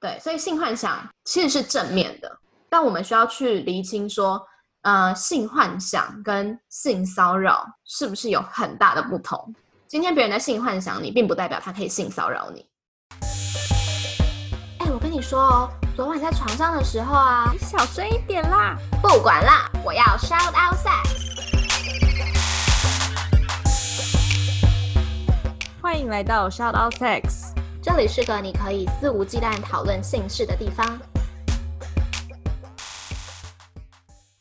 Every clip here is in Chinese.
对，所以性幻想其实是正面的，但我们需要去厘清说，呃，性幻想跟性骚扰是不是有很大的不同？今天别人的性幻想你，并不代表他可以性骚扰你。哎，我跟你说哦，昨晚在床上的时候啊，你小声一点啦！不管啦，我要 shout out sex。欢迎来到 shout out sex。这里是个你可以肆无忌惮讨论性事的地方。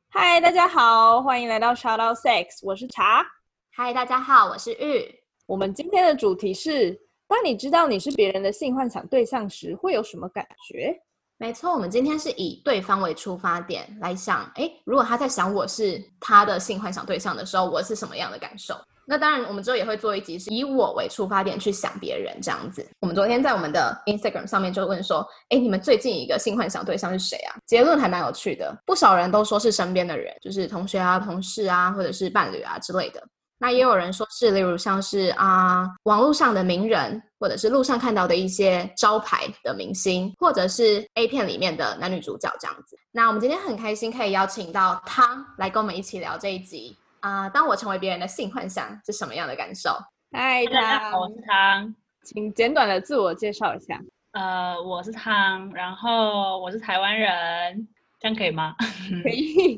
嗨，大家好，欢迎来到 Shout Out Sex，我是茶。嗨，大家好，我是玉。我们今天的主题是：当你知道你是别人的性幻想对象时，会有什么感觉？没错，我们今天是以对方为出发点来想，哎，如果他在想我是他的性幻想对象的时候，我是什么样的感受？那当然，我们之后也会做一集，是以我为出发点去想别人这样子。我们昨天在我们的 Instagram 上面就问说，哎，你们最近一个性幻想对象是谁啊？结论还蛮有趣的，不少人都说是身边的人，就是同学啊、同事啊，或者是伴侣啊之类的。那也有人说是，例如像是啊，网络上的名人，或者是路上看到的一些招牌的明星，或者是 A 片里面的男女主角这样子。那我们今天很开心可以邀请到他来跟我们一起聊这一集。啊！当我成为别人的性幻想是什么样的感受？嗨，大家好，我是汤，请简短的自我介绍一下。呃，我是汤，然后我是台湾人，这样可以吗？可以。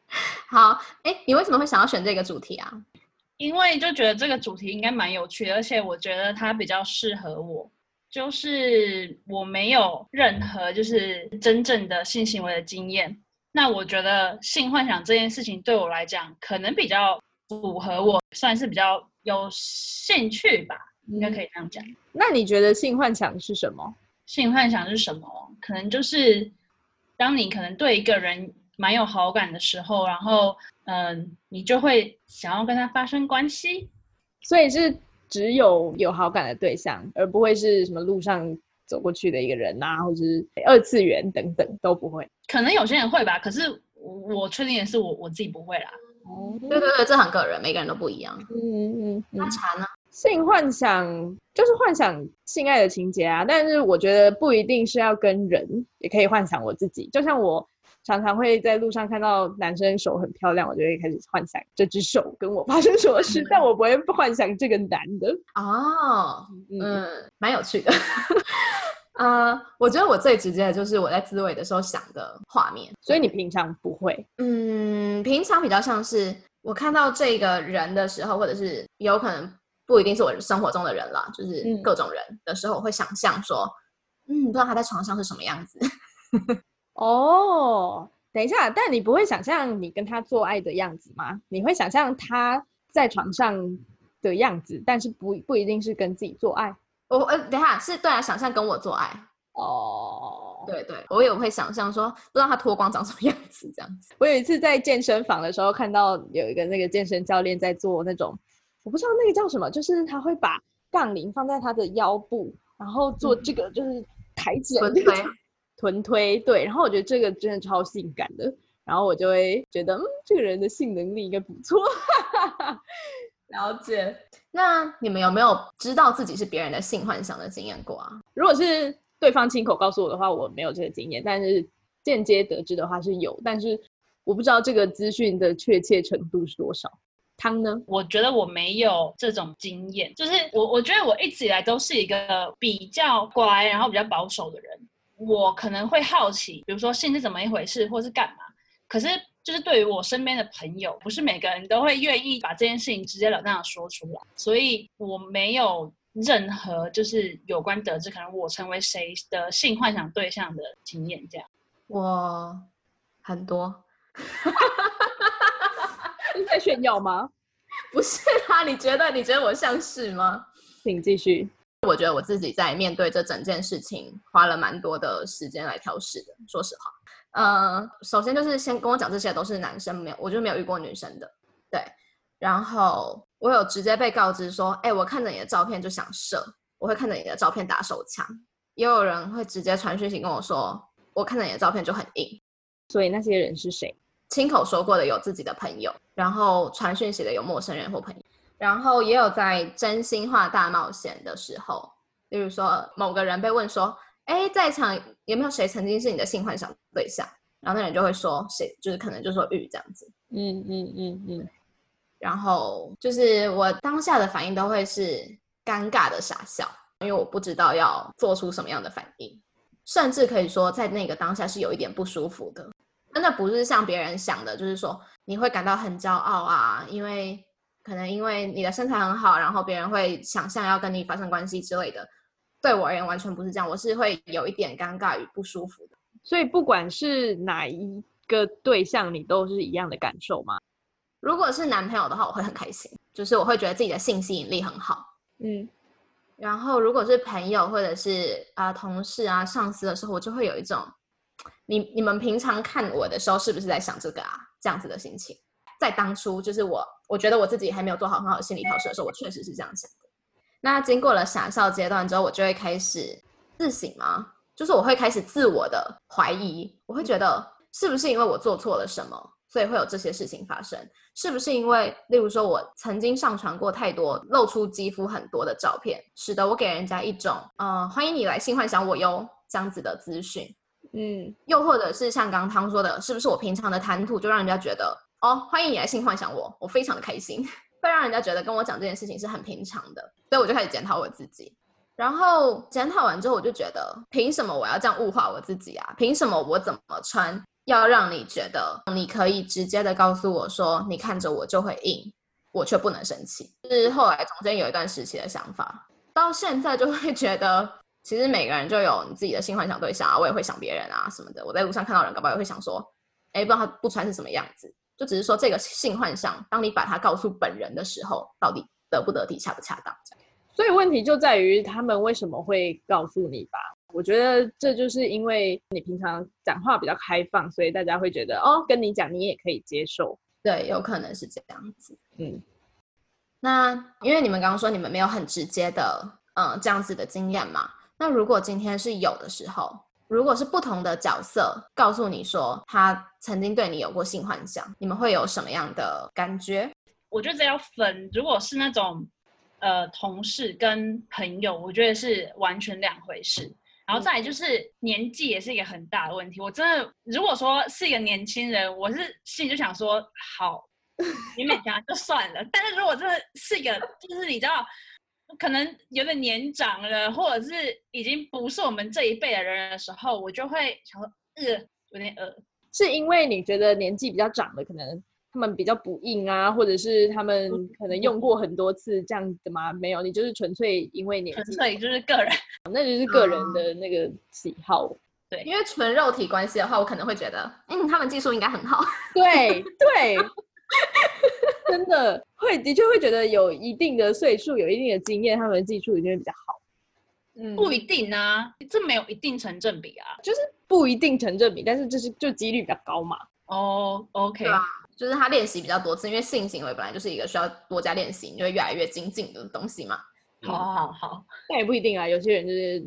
好，哎，你为什么会想要选这个主题啊？因为就觉得这个主题应该蛮有趣的，而且我觉得它比较适合我，就是我没有任何就是真正的性行为的经验。那我觉得性幻想这件事情对我来讲，可能比较符合我，算是比较有兴趣吧，应该可以这样讲。那你觉得性幻想是什么？性幻想是什么？可能就是当你可能对一个人蛮有好感的时候，然后嗯，你就会想要跟他发生关系。所以是只有有好感的对象，而不会是什么路上。走过去的一个人啊，或者是二次元等等都不会，可能有些人会吧，可是我确定的是我我自己不会啦。哦，对对对，这很个人，每个人都不一样。嗯嗯嗯。那茶呢？性幻想就是幻想性爱的情节啊，但是我觉得不一定是要跟人，也可以幻想我自己。就像我常常会在路上看到男生手很漂亮，我就会开始幻想这只手跟我发生什么事，但我不会幻想这个男的。哦，嗯，蛮有趣的。呃，我觉得我最直接的就是我在自慰的时候想的画面，所以你平常不会？嗯，平常比较像是我看到这个人的时候，或者是有可能不一定是我生活中的人啦，就是各种人的时候，我会想象说，嗯，不知道他在床上是什么样子。哦，等一下，但你不会想象你跟他做爱的样子吗？你会想象他在床上的样子，但是不不一定是跟自己做爱。我呃，等下是对啊，想象跟我做爱哦，对对，我也会想象说，不知道他脱光长什么样子这样子。我有一次在健身房的时候，看到有一个那个健身教练在做那种，我不知道那个叫什么，就是他会把杠铃放在他的腰部，然后做这个就是抬起来臀推，对。然后我觉得这个真的超性感的，然后我就会觉得，嗯，这个人的性能力应该不错。了解。那你们有没有知道自己是别人的性幻想的经验过啊？如果是对方亲口告诉我的话，我没有这个经验；但是间接得知的话是有，但是我不知道这个资讯的确切程度是多少。汤呢？我觉得我没有这种经验，就是我我觉得我一直以来都是一个比较乖，然后比较保守的人。我可能会好奇，比如说性是怎么一回事，或是干嘛，可是。就是对于我身边的朋友，不是每个人都会愿意把这件事情直截了当的说出来，所以我没有任何就是有关得知可能我成为谁的性幻想对象的经验。这样，我很多，是在炫耀吗？不是啊，你觉得你觉得我像是吗？请继续。我觉得我自己在面对这整件事情花了蛮多的时间来调试的，说实话。呃，首先就是先跟我讲这些都是男生，没有，我就没有遇过女生的，对。然后我有直接被告知说，哎，我看着你的照片就想射，我会看着你的照片打手枪。也有人会直接传讯息跟我说，我看着你的照片就很硬。所以那些人是谁？亲口说过的有自己的朋友，然后传讯息的有陌生人或朋友，然后也有在真心话大冒险的时候，例如说某个人被问说。哎，在场有没有谁曾经是你的性幻想对象？然后那人就会说谁，就是可能就说玉这样子。嗯嗯嗯嗯。然后就是我当下的反应都会是尴尬的傻笑，因为我不知道要做出什么样的反应，甚至可以说在那个当下是有一点不舒服的。真的不是像别人想的，就是说你会感到很骄傲啊，因为可能因为你的身材很好，然后别人会想象要跟你发生关系之类的。对我而言完全不是这样，我是会有一点尴尬与不舒服的。所以不管是哪一个对象，你都是一样的感受吗？如果是男朋友的话，我会很开心，就是我会觉得自己的性吸引力很好。嗯，然后如果是朋友或者是啊同事啊上司的时候，我就会有一种，你你们平常看我的时候是不是在想这个啊？这样子的心情，在当初就是我我觉得我自己还没有做好很好的心理调试的时候，我确实是这样想的。那经过了傻笑阶段之后，我就会开始自省吗？就是我会开始自我的怀疑，我会觉得是不是因为我做错了什么？所以会有这些事情发生，是不是因为，例如说，我曾经上传过太多露出肌肤很多的照片，使得我给人家一种，呃，欢迎你来性幻想我哟这样子的资讯，嗯，又或者是像刚刚汤说的，是不是我平常的谈吐就让人家觉得，哦，欢迎你来性幻想我，我非常的开心，会让人家觉得跟我讲这件事情是很平常的，所以我就开始检讨我自己，然后检讨完之后，我就觉得，凭什么我要这样物化我自己啊？凭什么我怎么穿？要让你觉得你可以直接的告诉我说，你看着我就会硬，我却不能生气。是后来中间有一段时期的想法，到现在就会觉得，其实每个人就有你自己的性幻想对象啊，我也会想别人啊什么的。我在路上看到人，搞不好也会想说，哎，不知道他不穿是什么样子。就只是说这个性幻想，当你把它告诉本人的时候，到底得不得体，恰不恰当？所以问题就在于他们为什么会告诉你吧？我觉得这就是因为你平常讲话比较开放，所以大家会觉得哦，跟你讲你也可以接受。对，有可能是这样子。嗯，那因为你们刚刚说你们没有很直接的嗯这样子的经验嘛，那如果今天是有的时候，如果是不同的角色告诉你说他曾经对你有过性幻想，你们会有什么样的感觉？我觉得这要分，如果是那种呃同事跟朋友，我觉得是完全两回事。然后再来就是年纪也是一个很大的问题。我真的如果说是一个年轻人，我是心里就想说好，你勉强就算了。但是如果真的是一个，就是你知道，可能有点年长了，或者是已经不是我们这一辈的人的时候，我就会想说，呃，有点呃，是因为你觉得年纪比较长的可能。他们比较不硬啊，或者是他们可能用过很多次这样子吗？没有，你就是纯粹因为年纪，纯粹 就是个人，那就是个人的那个喜好。对，因为纯肉体关系的话，我可能会觉得，嗯，他们技术应该很好。对对，真的会的确会觉得有一定的岁数、有一定的经验，他们的技术一定会比较好。嗯，不一定啊，这没有一定成正比啊，就是不一定成正比，但是就是就几率比较高嘛。哦，OK。就是他练习比较多次，因为性行为本来就是一个需要多加练习，你就会越来越精进的东西嘛。好好好，但也不一定啊，有些人就是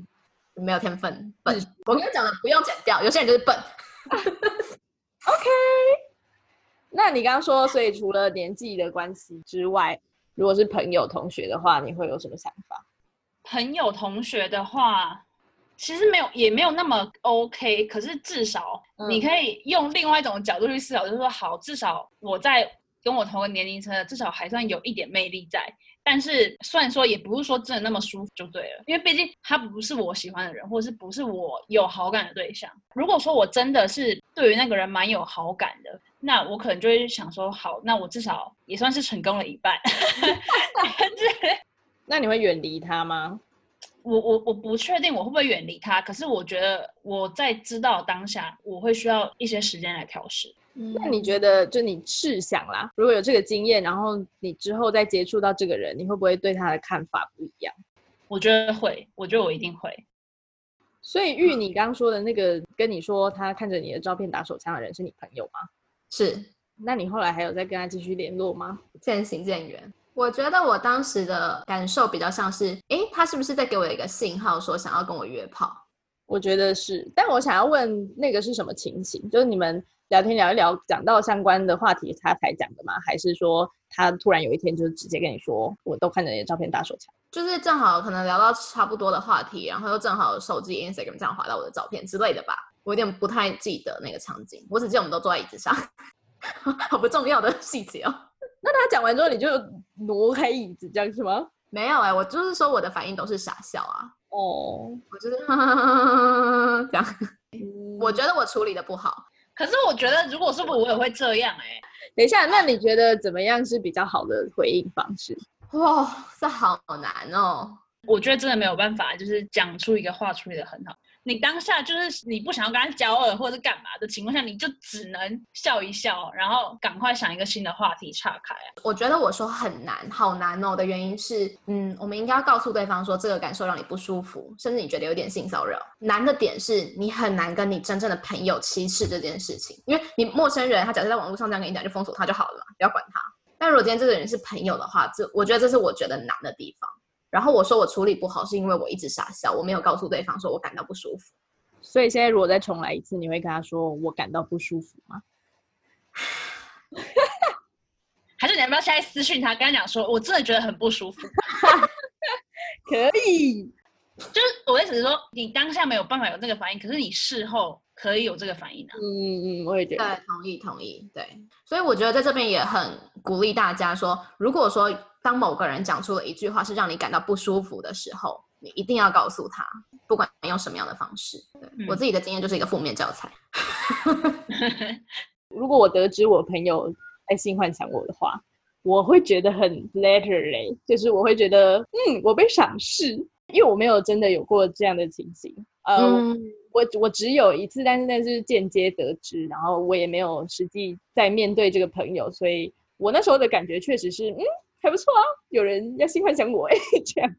没有天分，笨。我跟你讲的不用剪掉，有些人就是笨。OK，那你刚刚说，所以除了年纪的关系之外，如果是朋友同学的话，你会有什么想法？朋友同学的话。其实没有，也没有那么 OK。可是至少你可以用另外一种角度去思考，就是说，好，至少我在跟我同个年龄层的，至少还算有一点魅力在。但是虽然说也不是说真的那么舒服就对了，因为毕竟他不是我喜欢的人，或者是不是我有好感的对象。如果说我真的是对于那个人蛮有好感的，那我可能就会想说，好，那我至少也算是成功了一半。那你会远离他吗？我我我不确定我会不会远离他，可是我觉得我在知道当下，我会需要一些时间来调试。那你觉得，就你试想啦，如果有这个经验，然后你之后再接触到这个人，你会不会对他的看法不一样？我觉得会，我觉得我一定会。所以玉，你刚刚说的那个跟你说他看着你的照片打手枪的人是你朋友吗？是。那你后来还有再跟他继续联络吗？渐行渐远。我觉得我当时的感受比较像是，诶，他是不是在给我一个信号，说想要跟我约炮？我觉得是，但我想要问那个是什么情形？就是你们聊天聊一聊，讲到相关的话题，他才讲的吗？还是说他突然有一天就直接跟你说，我都看着你的照片打手枪？就是正好可能聊到差不多的话题，然后又正好手机 Instagram 这样滑到我的照片之类的吧。我有点不太记得那个场景，我只记得我们都坐在椅子上，好不重要的细节哦。那他讲完之后，你就挪开椅子这样是吗？没有哎、我就是说我的反应都是傻笑啊，哦，我就是 这样。我觉得我处理的不好，可是我觉得，如果是我，我也会这样哎、等一下，那你觉得怎么样是比较好的回应方式？哇，这好难哦。我觉得真的没有办法，就是讲出一个话处理的很好。你当下就是你不想要跟他交恶或者是干嘛的情况下，你就只能笑一笑，然后赶快想一个新的话题岔开。我觉得我说很难，好难哦的原因是，嗯，我们应该要告诉对方说这个感受让你不舒服，甚至你觉得有点性骚扰。难的点是你很难跟你真正的朋友歧视这件事情，因为你陌生人，他假设在网络上这样跟你讲，就封锁他就好了嘛，不要管他。但如果今天这个人是朋友的话，这我觉得这是我觉得难的地方。然后我说我处理不好，是因为我一直傻笑，我没有告诉对方说我感到不舒服。所以现在如果再重来一次，你会跟他说我感到不舒服吗？还是你要不要现在私讯他，跟他讲说，我真的觉得很不舒服。可以，就是我的意思是说，你当下没有办法有这个反应，可是你事后可以有这个反应啊。嗯嗯，我也觉得，对，同意同意，对，所以我觉得在这边也很鼓励大家说，如果说当某个人讲出了一句话是让你感到不舒服的时候，你一定要告诉他，不管用什么样的方式。对、嗯我自己的经验就是一个负面教材。如果我得知我朋友爱性幻想我的话，我会觉得很 flatter 嘞，就是我会觉得，嗯，我被赏识，因为我没有真的有过这样的情形。呃，嗯，我我只有一次，但是那是间接得知，然后我也没有实际在面对这个朋友，所以我那时候的感觉确实是，嗯，还不错啊，有人要性幻想我哎，这样。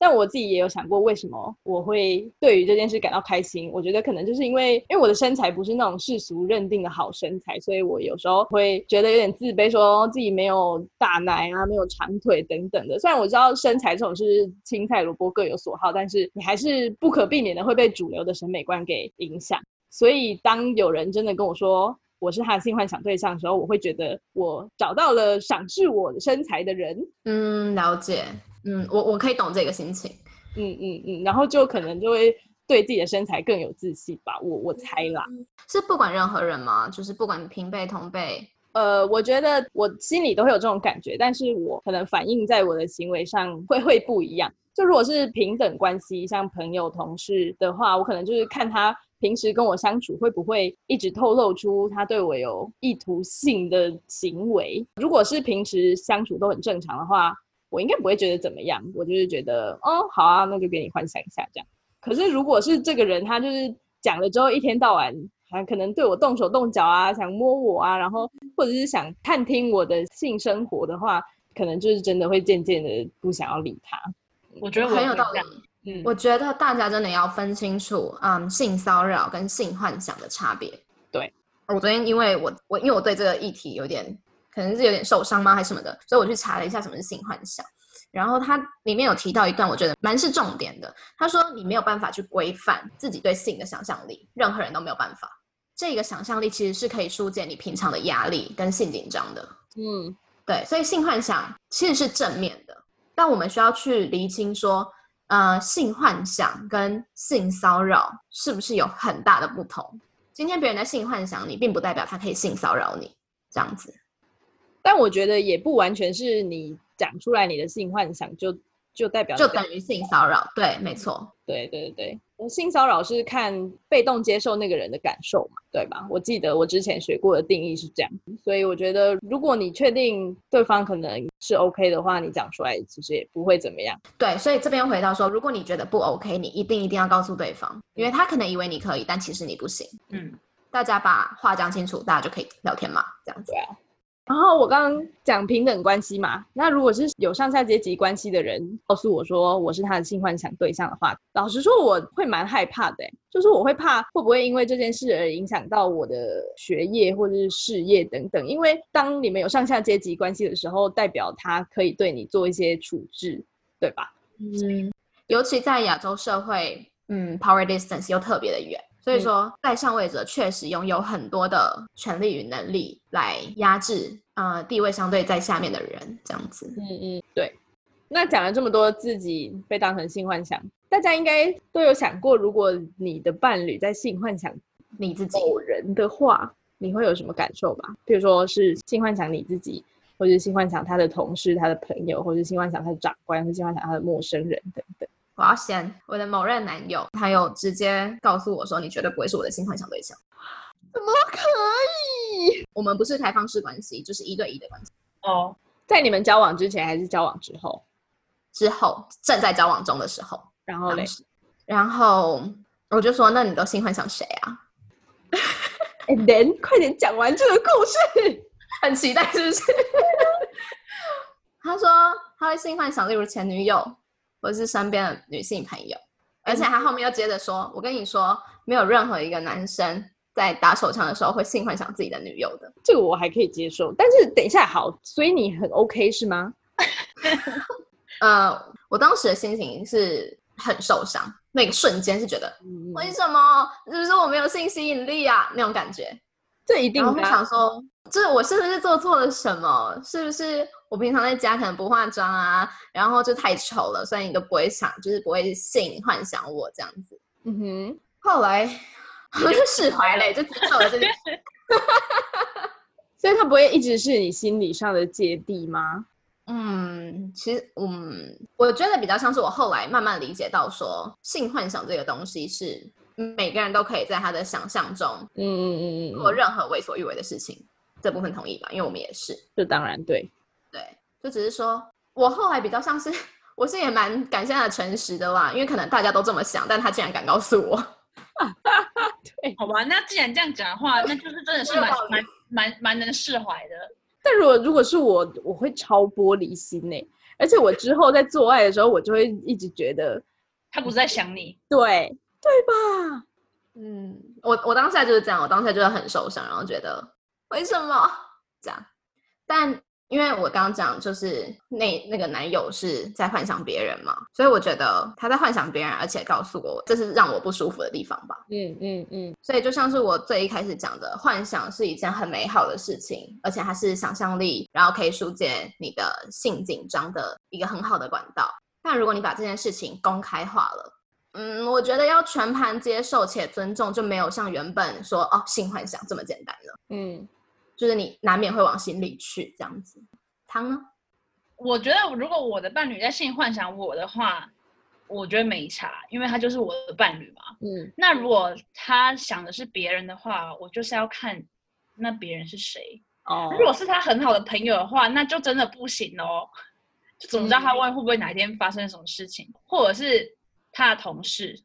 但我自己也有想过，为什么我会对于这件事感到开心？我觉得可能就是因为，因为我的身材不是那种世俗认定的好身材，所以我有时候会觉得有点自卑，说自己没有大奶啊，没有长腿等等的。虽然我知道身材这种是青菜萝卜各有所好，但是你还是不可避免的会被主流的审美观给影响。所以当有人真的跟我说我是他的性幻想对象的时候，我会觉得我找到了赏识我的身材的人。嗯，了解。嗯，我我可以懂这个心情。嗯嗯嗯，然后就可能就会对自己的身材更有自信吧，我我猜啦。是不管任何人吗？就是不管平辈同辈，呃，我觉得我心里都会有这种感觉，但是我可能反映在我的行为上会会不一样。就如果是平等关系，像朋友、同事的话，我可能就是看他平时跟我相处会不会一直透露出他对我有意图性的行为。如果是平时相处都很正常的话，我应该不会觉得怎么样，我就是觉得哦，好啊，那就给你幻想一下这样。可是如果是这个人，他就是讲了之后，一天到晚还可能对我动手动脚啊，想摸我啊，然后或者是想探听我的性生活的话，可能就是真的会渐渐的不想要理他。我觉得我很有道理。嗯，我觉得大家真的要分清楚，嗯，性骚扰跟性幻想的差别。对，我昨天因为我我因为我对这个议题有点可能是有点受伤吗，还是什么的，所以我去查了一下什么是性幻想。然后它里面有提到一段，我觉得蛮是重点的。他说你没有办法去规范自己对性的想象力，任何人都没有办法。这个想象力其实是可以疏解你平常的压力跟性紧张的。嗯，对，所以性幻想其实是正面的，但我们需要去厘清说，呃，性幻想跟性骚扰是不是有很大的不同？今天别人在性幻想你，并不代表他可以性骚扰你，这样子。但我觉得也不完全是你讲出来你的性幻想就就代表就等于性骚扰，对，没错，对对对对，性骚扰是看被动接受那个人的感受嘛，对吧？我记得我之前学过的定义是这样，所以我觉得如果你确定对方可能是 OK 的话，你讲出来其实也不会怎么样。对，所以这边回到说，如果你觉得不 OK，你一定一定要告诉对方，因为他可能以为你可以，但其实你不行。嗯，大家把话讲清楚，大家就可以聊天嘛，这样子。对啊。然后我刚刚讲平等关系嘛，那如果是有上下阶级关系的人告诉我说我是他的性幻想对象的话，老实说我会蛮害怕的，就是我会怕会不会因为这件事而影响到我的学业或者是事业等等，因为当你们有上下阶级关系的时候，代表他可以对你做一些处置，对吧？嗯，尤其在亚洲社会，嗯，power distance 又特别的远，所以说，在上位者确实拥有很多的权利与能力来压制呃地位相对在下面的人，这样子。嗯嗯，对。那讲了这么多自己被当成性幻想，大家应该都有想过，如果你的伴侣在性幻想你自己，某人的话，你会有什么感受吧？比如说是性幻想你自己，或者是性幻想他的同事、他的朋友，或者是性幻想他的长官，或者性幻想他的陌生人等等。我要先，我的某任男友，他有直接告诉我说，你绝对不会是我的性幻想对象。怎么可以？我们不是开放式关系，就是一对一的关系。哦，在你们交往之前还是交往之后？之后正在交往中的时候，然后嘞，然后我就说，那你都性幻想谁啊？And then，快点讲完这个故事，很期待是不是？他说他会性幻想，例如前女友。或是身边的女性朋友，而且他后面又接着说：“我跟你说，没有任何一个男生在打手枪的时候会性幻想自己的女友的。”这个我还可以接受，但是等一下，好，所以你很 OK 是吗？呃，我当时的心情是很受伤，那个瞬间是觉得为什么？是不是我没有性吸引力啊？那种感觉，这一定会想说，这我是不是做错了什么？是不是？我平常在家可能不化妆啊，然后就太丑了，所以你都不会想，就是不会性幻想我这样子。嗯哼，后来我就释怀了，就接受了这件事。所以他不会一直是你心理上的芥蒂吗？嗯，其实，嗯，我觉得比较像是我后来慢慢理解到，说性幻想这个东西是每个人都可以在他的想象中，嗯嗯嗯嗯，做任何为所欲为的事情。这部分同意吧？因为我们也是。这当然对。对，就只是说，我后来比较像是，我是也蛮感谢他诚实的啦，因为可能大家都这么想，但他竟然敢告诉我，对，好吧，那既然这样讲的话，那就是真的是蛮蛮蛮蛮能释怀的。但如果如果是我，我会超玻璃心呢，而且我之后在做爱的时候，我就会一直觉得他不是在想你，对对吧？嗯，我我当下就是这样，我当下就是很受伤，然后觉得为什么这样，但。因为我刚刚讲，就是那那个男友是在幻想别人嘛，所以我觉得他在幻想别人，而且告诉我，这是让我不舒服的地方吧。嗯嗯嗯。所以就像是我最一开始讲的，幻想是一件很美好的事情，而且它是想象力，然后可以疏解你的性紧张的一个很好的管道。但如果你把这件事情公开化了，嗯，我觉得要全盘接受且尊重，就没有像原本说哦性幻想这么简单了。嗯。就是你难免会往心里去这样子，汤呢？我觉得如果我的伴侣在性幻想我的话，我觉得没差，因为他就是我的伴侣嘛。嗯。那如果他想的是别人的话，我就是要看那别人是谁。哦。如果是他很好的朋友的话，那就真的不行哦。就怎么知道他万一会不会哪一天发生什么事情，或者是他的同事，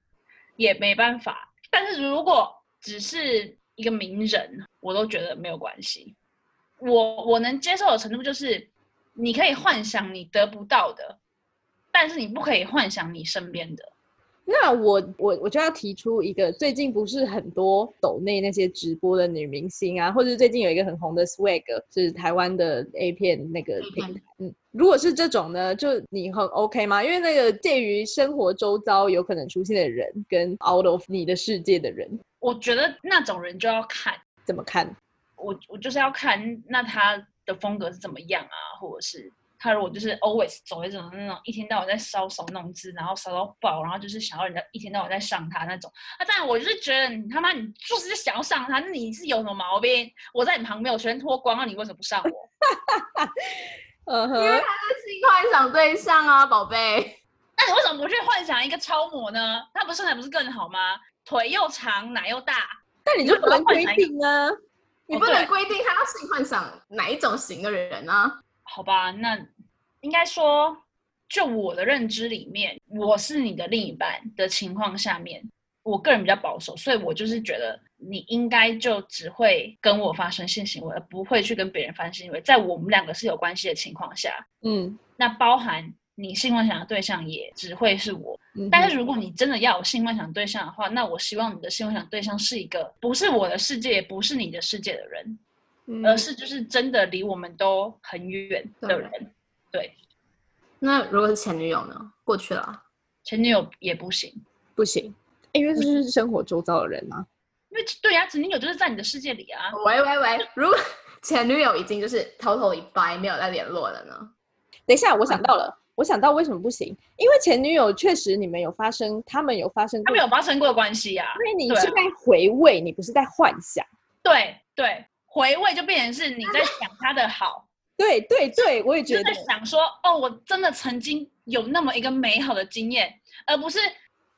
也没办法。但是如果只是。一个名人，我都觉得没有关系。我我能接受的程度就是，你可以幻想你得不到的，但是你不可以幻想你身边的。那我我我就要提出一个，最近不是很多抖内那些直播的女明星啊，或者最近有一个很红的 Swag，是台湾的 A 片那个平台。嗯，如果是这种呢，就你很 OK 吗？因为那个介于生活周遭有可能出现的人，跟 out of 你的世界的人。我觉得那种人就要看怎么看，我我就是要看那他的风格是怎么样啊，或者是他如果就是 always 走一种那种一天到晚在搔首弄姿，然后搔到爆，然后就是想要人家一天到晚在上他那种，那当然我就是觉得你他妈你就是想要上他，那你是有什么毛病？我在你旁边，我全脱光了，你为什么不上我？嗯哼，因为他是性幻想对象啊，宝贝。那你为什么不去幻想一个超模呢？他不身材不是更好吗？腿又长，奶又大，但你就不能规定呢？你不能规定他要性幻想哪一种型的人呢？好吧，那应该说，就我的认知里面，我是你的另一半的情况下面，我个人比较保守，所以我就是觉得你应该就只会跟我发生性行为，而不会去跟别人发生性行为，在我们两个是有关系的情况下，嗯，那包含。你性幻想的对象也只会是我，但是如果你真的要有性幻想对象的话，那我希望你的性幻想对象是一个不是我的世界，也不是你的世界的人，而是就是真的离我们都很远的人。对。那如果是前女友呢？过去了，前女友也不行，不行。因为这就是生活周遭的人啊。因为对呀、前女友就是在你的世界里啊。喂喂喂，如果 前女友已经就是 totally bye 没有再联络了呢？等一下，我想到了，我想到为什么不行？因为前女友确实你们有发生，他们有发生过，他们有发生过的关系啊。因为你是在回味，你不是在幻想。对对，回味就变成是你在想他的好，对对对，我也觉就得在想说，哦，我真的曾经有那么一个美好的经验，而不是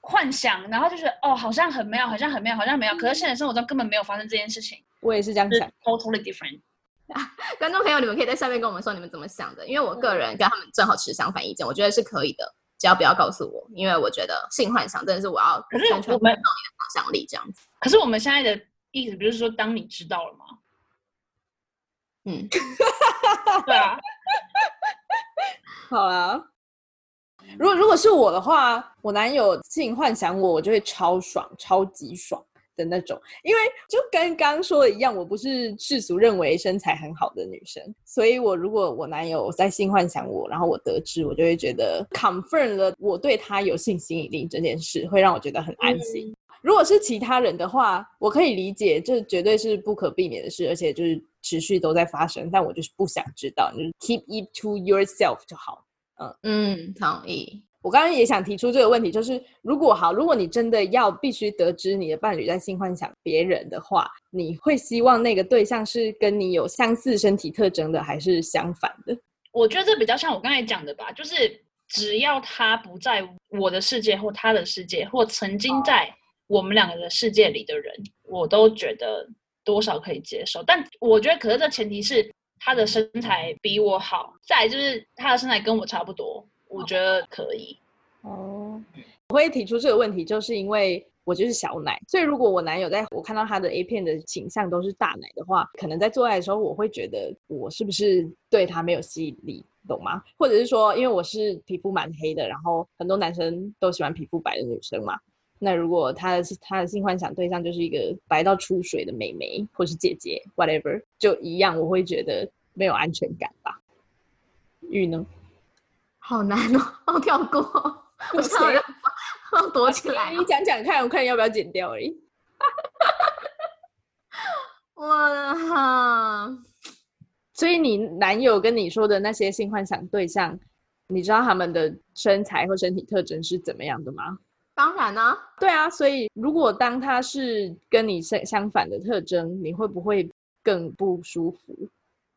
幻想，然后就是哦，好像很美好，好像很美好，好像很美好，可是现实生活中根本没有发生这件事情，我也是这样想。totally different。观众朋友，你们可以在下面跟我们说你们怎么想的，因为我个人跟他们正好持相反意见，我觉得是可以的，只要不要告诉我，因为我觉得性幻想真的是我要可是我们想象力这样子。可是我们现在的意思不是说，当你知道了吗？嗯，对啊，好啊。如果如果是我的话，我男友性幻想我，我就会超爽、超级爽的那种。因为就跟刚刚说的一样，我不是世俗认为身材很好的女生，所以我如果我男友在性幻想我，然后我得知，我就会觉得 confirm 了我对他有性吸引力这件事，会让我觉得很安心。如果是其他人的话，我可以理解，这绝对是不可避免的事，而且就是持续都在发生，但我就是不想知道，你就是 keep it to yourself 就好。嗯嗯，同意。我刚刚也想提出这个问题，就是如果好，如果你真的要必须得知你的伴侣在性幻想别人的话，你会希望那个对象是跟你有相似身体特征的，还是相反的？我觉得这比较像我刚才讲的吧，就是只要他不在我的世界或他的世界，或曾经在我们两个的世界里的人，我都觉得多少可以接受。但我觉得，可是这前提是他的身材比我好，再来就是他的身材跟我差不多，我觉得可以。哦，我会提出这个问题，就是因为我就是小奶，所以如果我男友在我看到他的 A 片的形象都是大奶的话，可能在做爱的时候，我会觉得我是不是对他没有吸引力，懂吗？或者是说，因为我是皮肤蛮黑的，然后很多男生都喜欢皮肤白的女生嘛。那如果他的他的性幻想对象就是一个白到出水的美眉或是姐姐，whatever，就一样，我会觉得没有安全感吧。玉呢？好难哦，我跳过，我行跳人要躲起来哦。你讲讲看，我看要不要剪掉而已。我哈，所以你男友跟你说的那些性幻想对象，你知道他们的身材或身体特征是怎么样的吗？当然呢、对啊，所以如果当他是跟你相相反的特征，你会不会更不舒服？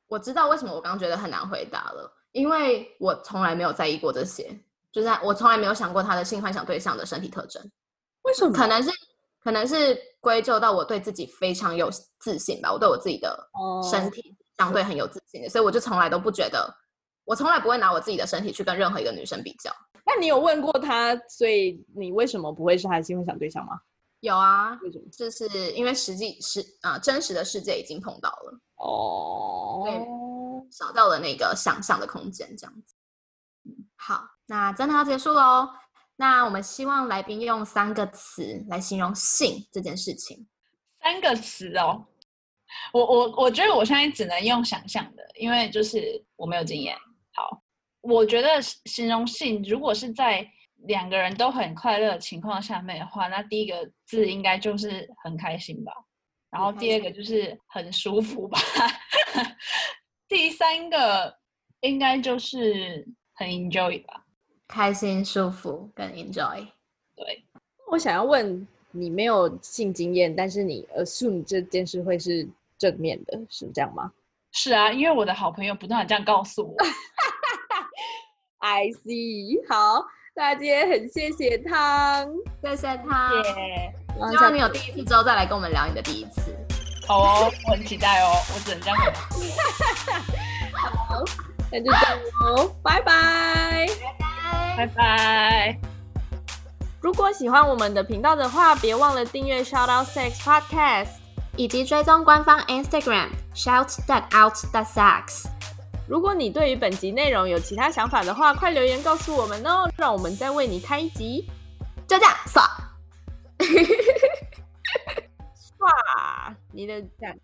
我知道为什么我刚刚觉得很难回答了，因为我从来没有在意过这些，就是我从来没有想过他的性幻想对象的身体特征，为什么？可能是可能是归咎到我对自己非常有自信吧，我对我自己的哦身体相对很有自信的，所以我就从来都不觉得，我从来不会拿我自己的身体去跟任何一个女生比较。那你有问过他，所以你为什么不会是他的性幻想对象吗？有啊，为什么？就是因为实际是啊、真实的世界已经碰到了，哦，少掉了那个想象的空间，这样子。嗯，好，那真的要结束喽。那我们希望来宾用三个词来形容性这件事情。三个词哦，我我我觉得我现在只能用想象的，因为就是我没有经验。好，我觉得形容性如果是在两个人都很快乐的情况下面的话，那第一个字应该就是很开心吧，然后第二个就是很舒服吧，第三个应该就是很 enjoy 吧。开心、舒服跟 enjoy。对，我想要问你没有性经验，但是你 assume 这件事会是正面的，是这样吗是啊，因为我的好朋友不断的这样告诉我。I see，好，那今天很谢谢汤，谢谢他。耶，然后下希望你有第一次之后再来跟我们聊你的第一次。好哦，我很期待哦，我只能这样回答。那就这样喽，拜拜。拜拜。拜拜如果喜欢我们的频道的话，别忘了订阅 Shout Out Sex Podcast。以及追踪官方 Instagram shout that out that sucks。如果你对于本集内容有其他想法的话，快留言告诉我们哦，让我们再为你开一集。就这样，爽。哇，你的赞。